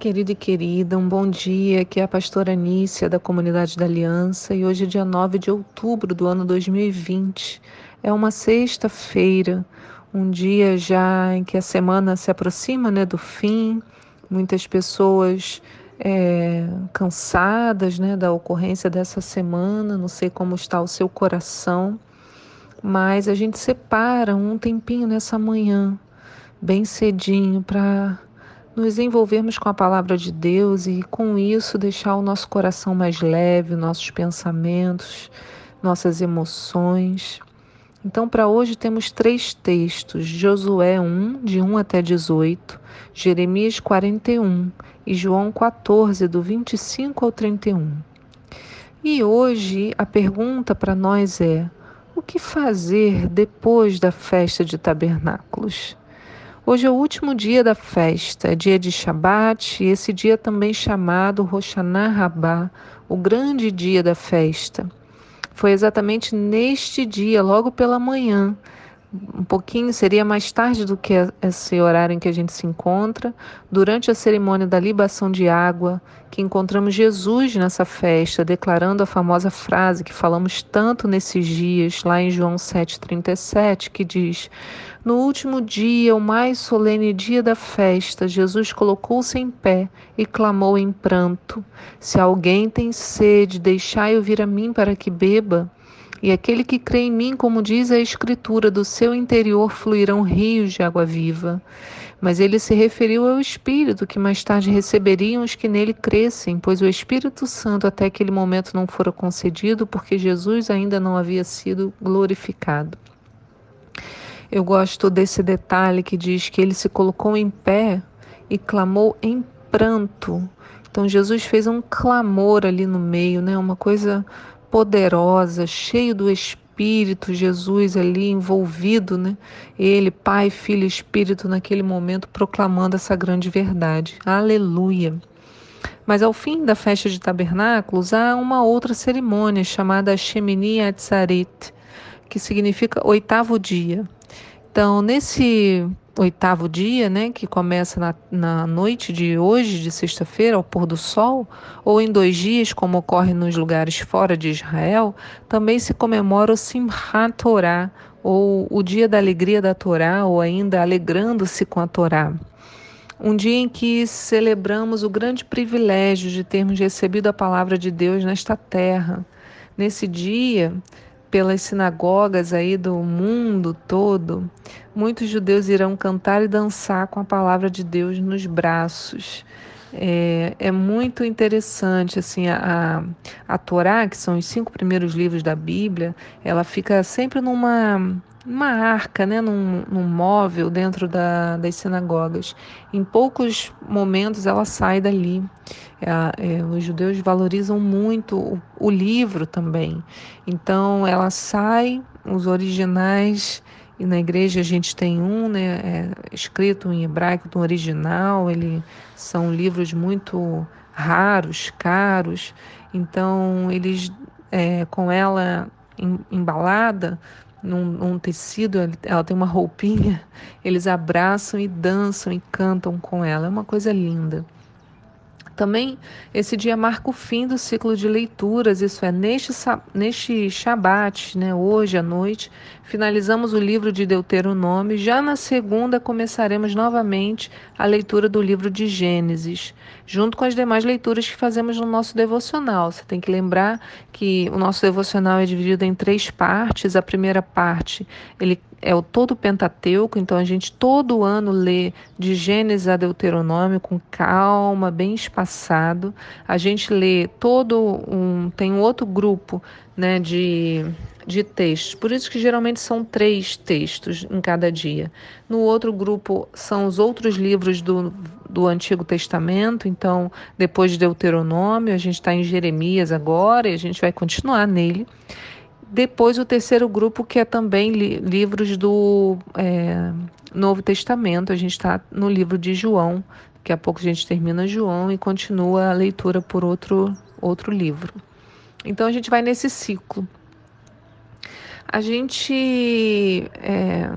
querida e querida, um bom dia. Aqui é a pastora Nícia, da Comunidade da Aliança, e hoje é dia 9 de outubro do ano 2020. É uma sexta-feira, um dia já em que a semana se aproxima né, do fim, muitas pessoas é, cansadas né, da ocorrência dessa semana, não sei como está o seu coração, mas a gente separa um tempinho nessa manhã, bem cedinho, para nos envolvermos com a palavra de Deus e com isso deixar o nosso coração mais leve, nossos pensamentos, nossas emoções. Então, para hoje temos três textos: Josué 1, de 1 até 18, Jeremias 41 e João 14, do 25 ao 31. E hoje a pergunta para nós é: o que fazer depois da festa de tabernáculos? Hoje é o último dia da festa, é dia de Shabat, e esse dia também chamado Roshaná Rabá, o grande dia da festa. Foi exatamente neste dia, logo pela manhã, um pouquinho, seria mais tarde do que esse horário em que a gente se encontra, durante a cerimônia da libação de água, que encontramos Jesus nessa festa, declarando a famosa frase que falamos tanto nesses dias, lá em João 7,37, que diz: No último dia, o mais solene dia da festa, Jesus colocou-se em pé e clamou em pranto: Se alguém tem sede, deixai-o vir a mim para que beba. E aquele que crê em mim, como diz a Escritura, do seu interior fluirão rios de água viva. Mas ele se referiu ao Espírito que mais tarde receberiam os que nele crescem, pois o Espírito Santo até aquele momento não fora concedido, porque Jesus ainda não havia sido glorificado. Eu gosto desse detalhe que diz que ele se colocou em pé e clamou em pranto. Então Jesus fez um clamor ali no meio, né? Uma coisa poderosa, cheio do Espírito, Jesus ali envolvido, né? Ele, Pai, Filho Espírito, naquele momento proclamando essa grande verdade. Aleluia. Mas ao fim da festa de tabernáculos há uma outra cerimônia chamada Shemini Atzarit, que significa oitavo dia. Então, nesse oitavo dia, né, que começa na, na noite de hoje, de sexta-feira, ao pôr do sol, ou em dois dias, como ocorre nos lugares fora de Israel, também se comemora o Simchat Torah, ou o dia da alegria da Torá, ou ainda alegrando-se com a Torá. Um dia em que celebramos o grande privilégio de termos recebido a palavra de Deus nesta terra. Nesse dia, pelas sinagogas aí do mundo todo, muitos judeus irão cantar e dançar com a palavra de Deus nos braços. É, é muito interessante assim a, a, Torá, que são os cinco primeiros livros da Bíblia, ela fica sempre numa uma arca, né, num, num móvel dentro da, das sinagogas. Em poucos momentos ela sai dali. É, é, os judeus valorizam muito o, o, livro também. Então ela sai, os originais, e na igreja a gente tem um, né, é, escrito em hebraico no original, ele são livros muito raros, caros. Então eles, é, com ela embalada, num, num, tecido, ela tem uma roupinha, eles abraçam e dançam e cantam com ela. É uma coisa linda. Também esse dia marca o fim do ciclo de leituras, isso é, neste, neste Shabat, né, hoje à noite, finalizamos o livro de Deuteronômio. Já na segunda começaremos novamente a leitura do livro de Gênesis, junto com as demais leituras que fazemos no nosso devocional. Você tem que lembrar que o nosso devocional é dividido em três partes. A primeira parte, ele é o todo Pentateuco, então a gente todo ano lê de Gênesis a Deuteronômio com calma, bem espaçado. A gente lê todo um tem um outro grupo, né, de de textos. Por isso que geralmente são três textos em cada dia. No outro grupo são os outros livros do, do Antigo Testamento. Então, depois de Deuteronômio, a gente está em Jeremias agora e a gente vai continuar nele. Depois o terceiro grupo, que é também li livros do é, Novo Testamento. A gente está no livro de João. Daqui a pouco a gente termina João e continua a leitura por outro, outro livro. Então a gente vai nesse ciclo. A gente. É,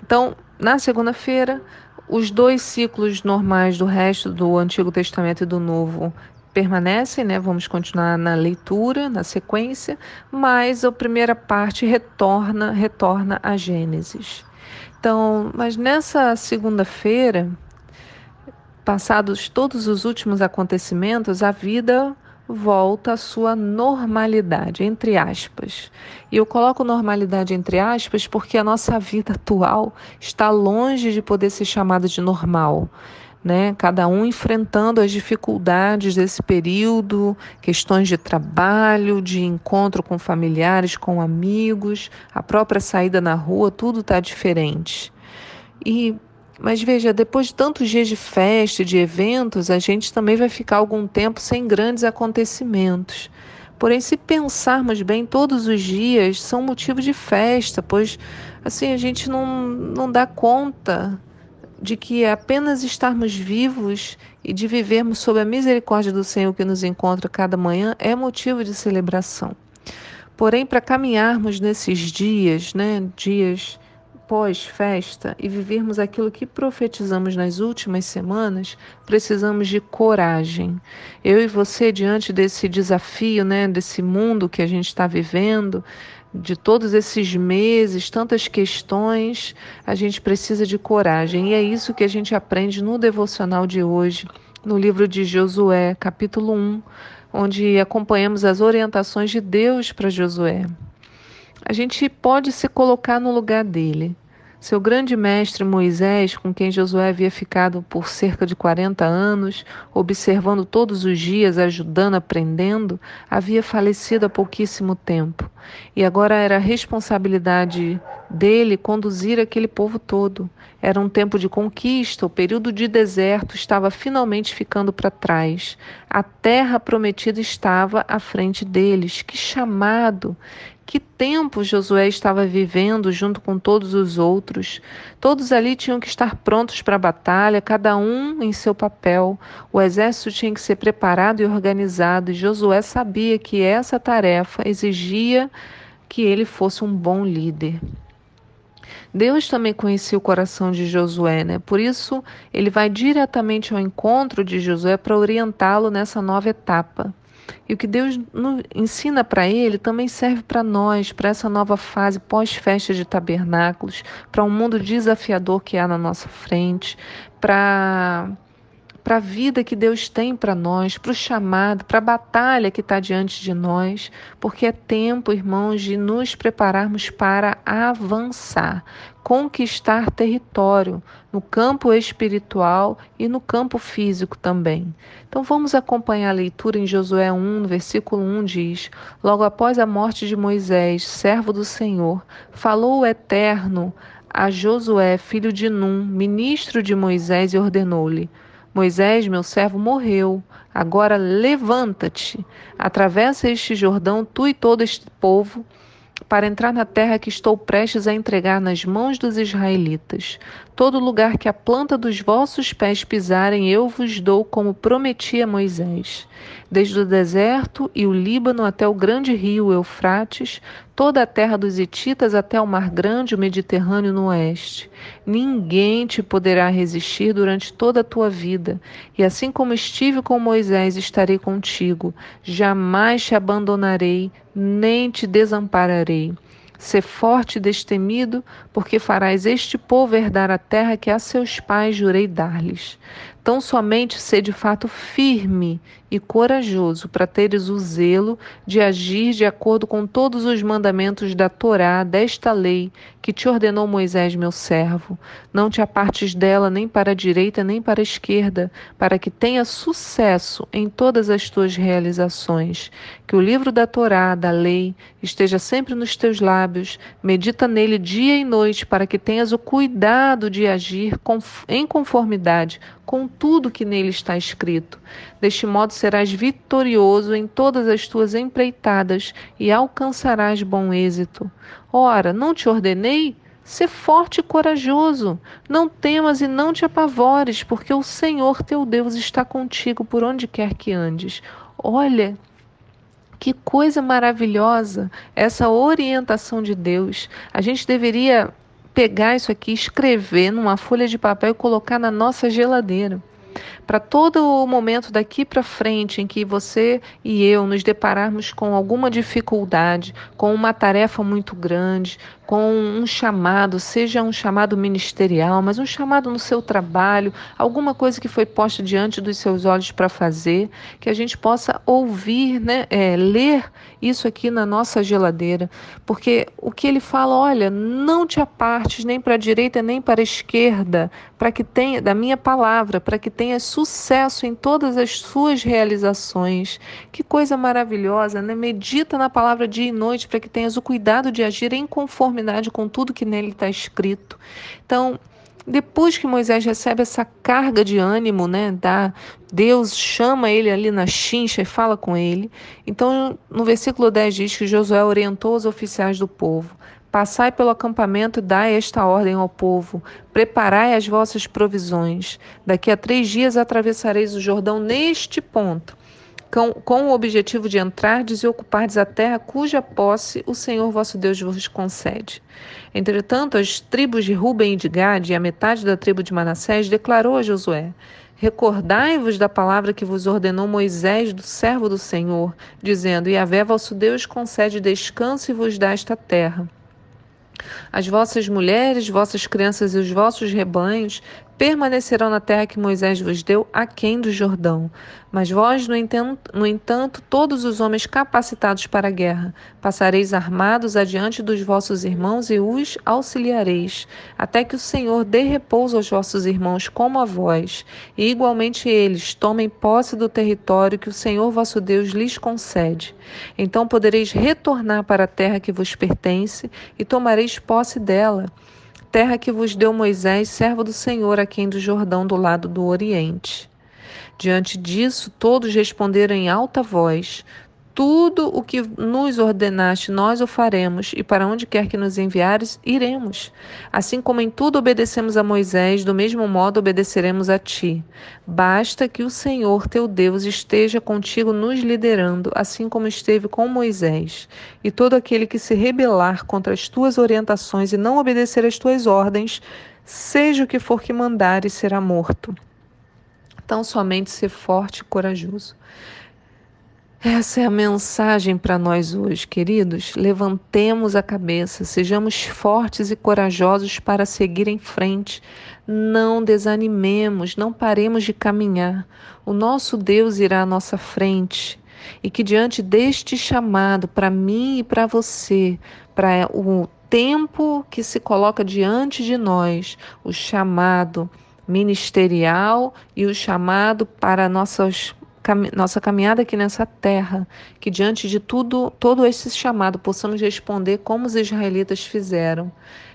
então, na segunda-feira, os dois ciclos normais do resto do Antigo Testamento e do Novo permanecem, né? Vamos continuar na leitura, na sequência, mas a primeira parte retorna, retorna a Gênesis. Então, mas nessa segunda-feira, passados todos os últimos acontecimentos, a vida volta à sua normalidade, entre aspas. E eu coloco normalidade entre aspas porque a nossa vida atual está longe de poder ser chamada de normal. Né? Cada um enfrentando as dificuldades desse período, questões de trabalho, de encontro com familiares, com amigos, a própria saída na rua, tudo está diferente. E mas veja, depois de tantos dias de festa de eventos, a gente também vai ficar algum tempo sem grandes acontecimentos. Porém, se pensarmos bem, todos os dias são motivo de festa, pois assim a gente não, não dá conta de que apenas estarmos vivos e de vivermos sob a misericórdia do Senhor que nos encontra cada manhã é motivo de celebração. Porém, para caminharmos nesses dias, né, dias pós-festa e vivermos aquilo que profetizamos nas últimas semanas, precisamos de coragem. Eu e você, diante desse desafio, né, desse mundo que a gente está vivendo, de todos esses meses, tantas questões, a gente precisa de coragem. E é isso que a gente aprende no devocional de hoje, no livro de Josué, capítulo 1, onde acompanhamos as orientações de Deus para Josué. A gente pode se colocar no lugar dele. Seu grande mestre Moisés, com quem Josué havia ficado por cerca de 40 anos, observando todos os dias, ajudando, aprendendo, havia falecido há pouquíssimo tempo. E agora era a responsabilidade dele conduzir aquele povo todo. Era um tempo de conquista, o período de deserto estava finalmente ficando para trás. A terra prometida estava à frente deles. Que chamado! Que tempo Josué estava vivendo junto com todos os outros. Todos ali tinham que estar prontos para a batalha, cada um em seu papel. O exército tinha que ser preparado e organizado, e Josué sabia que essa tarefa exigia que ele fosse um bom líder. Deus também conhecia o coração de Josué, né? Por isso, ele vai diretamente ao encontro de Josué para orientá-lo nessa nova etapa. E o que Deus ensina para ele também serve para nós, para essa nova fase pós-festa de tabernáculos, para um mundo desafiador que há na nossa frente, para para a vida que Deus tem para nós, para o chamado, para a batalha que está diante de nós, porque é tempo, irmãos, de nos prepararmos para avançar, conquistar território no campo espiritual e no campo físico também. Então vamos acompanhar a leitura em Josué 1, no versículo 1 diz: Logo após a morte de Moisés, servo do Senhor, falou o Eterno a Josué, filho de Num, ministro de Moisés, e ordenou-lhe: Moisés, meu servo, morreu. Agora levanta-te, atravessa este Jordão, tu e todo este povo, para entrar na terra que estou prestes a entregar nas mãos dos israelitas. Todo lugar que a planta dos vossos pés pisarem, eu vos dou, como prometi a Moisés desde o deserto e o Líbano até o grande rio Eufrates, toda a terra dos Hititas até o Mar Grande, o Mediterrâneo no oeste. Ninguém te poderá resistir durante toda a tua vida, e assim como estive com Moisés, estarei contigo. Jamais te abandonarei, nem te desampararei. Sê forte e destemido, porque farás este povo herdar a terra que a seus pais jurei dar-lhes. Tão somente ser de fato firme e corajoso para teres o zelo de agir de acordo com todos os mandamentos da Torá, desta lei que te ordenou Moisés, meu servo. Não te apartes dela nem para a direita nem para a esquerda, para que tenha sucesso em todas as tuas realizações. Que o livro da Torá, da lei, esteja sempre nos teus lábios, medita nele dia e noite, para que tenhas o cuidado de agir em conformidade com tudo que nele está escrito. Deste modo serás vitorioso em todas as tuas empreitadas e alcançarás bom êxito. Ora, não te ordenei? Sê forte e corajoso. Não temas e não te apavores, porque o Senhor teu Deus está contigo por onde quer que andes. Olha, que coisa maravilhosa essa orientação de Deus. A gente deveria pegar isso aqui, escrever numa folha de papel e colocar na nossa geladeira para todo o momento daqui para frente em que você e eu nos depararmos com alguma dificuldade, com uma tarefa muito grande, com um chamado, seja um chamado ministerial, mas um chamado no seu trabalho, alguma coisa que foi posta diante dos seus olhos para fazer, que a gente possa ouvir, né, é, ler isso aqui na nossa geladeira, porque o que ele fala, olha, não te apartes nem para a direita nem para a esquerda, para que tenha da minha palavra, para que tenha sucesso em todas as suas realizações. Que coisa maravilhosa, né? Medita na palavra dia e noite para que tenhas o cuidado de agir em conformidade conformidade com tudo que nele está escrito. Então, depois que Moisés recebe essa carga de ânimo, né, da Deus chama ele ali na chincha e fala com ele. Então, no versículo 10 diz que Josué orientou os oficiais do povo: Passai pelo acampamento e dai esta ordem ao povo: Preparai as vossas provisões. Daqui a três dias atravessareis o Jordão neste ponto com, com o objetivo de entrardes e ocupardes a terra cuja posse o Senhor vosso Deus vos concede. Entretanto, as tribos de Ruben e de Gade e a metade da tribo de Manassés declarou a Josué: Recordai-vos da palavra que vos ordenou Moisés, do servo do Senhor, dizendo: Yahvé vosso Deus concede descanso e vos dá esta terra. As vossas mulheres, vossas crianças e os vossos rebanhos permanecerão na terra que Moisés vos deu, aquém do Jordão. Mas vós, no entanto, no entanto, todos os homens capacitados para a guerra, passareis armados adiante dos vossos irmãos e os auxiliareis, até que o Senhor dê repouso aos vossos irmãos como a vós, e igualmente eles tomem posse do território que o Senhor vosso Deus lhes concede. Então podereis retornar para a terra que vos pertence e tomareis posse dela terra que vos deu Moisés, servo do Senhor, aquém do Jordão, do lado do Oriente. Diante disso, todos responderam em alta voz: tudo o que nos ordenaste, nós o faremos, e para onde quer que nos enviares, iremos. Assim como em tudo obedecemos a Moisés, do mesmo modo obedeceremos a ti. Basta que o Senhor teu Deus esteja contigo nos liderando, assim como esteve com Moisés. E todo aquele que se rebelar contra as tuas orientações e não obedecer às tuas ordens, seja o que for que mandares, será morto. Tão somente ser forte e corajoso. Essa é a mensagem para nós hoje, queridos. Levantemos a cabeça, sejamos fortes e corajosos para seguir em frente. Não desanimemos, não paremos de caminhar. O nosso Deus irá à nossa frente. E que diante deste chamado para mim e para você, para o tempo que se coloca diante de nós, o chamado ministerial e o chamado para nossas nossa caminhada aqui nessa terra, que diante de tudo, todo esse chamado, possamos responder como os israelitas fizeram,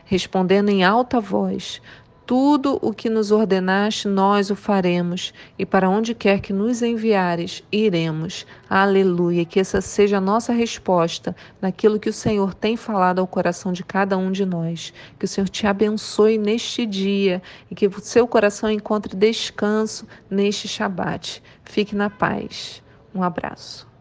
respondendo em alta voz: tudo o que nos ordenaste, nós o faremos, e para onde quer que nos enviares, iremos. Aleluia. Que essa seja a nossa resposta naquilo que o Senhor tem falado ao coração de cada um de nós. Que o Senhor te abençoe neste dia e que o seu coração encontre descanso neste Shabat. Fique na paz. Um abraço.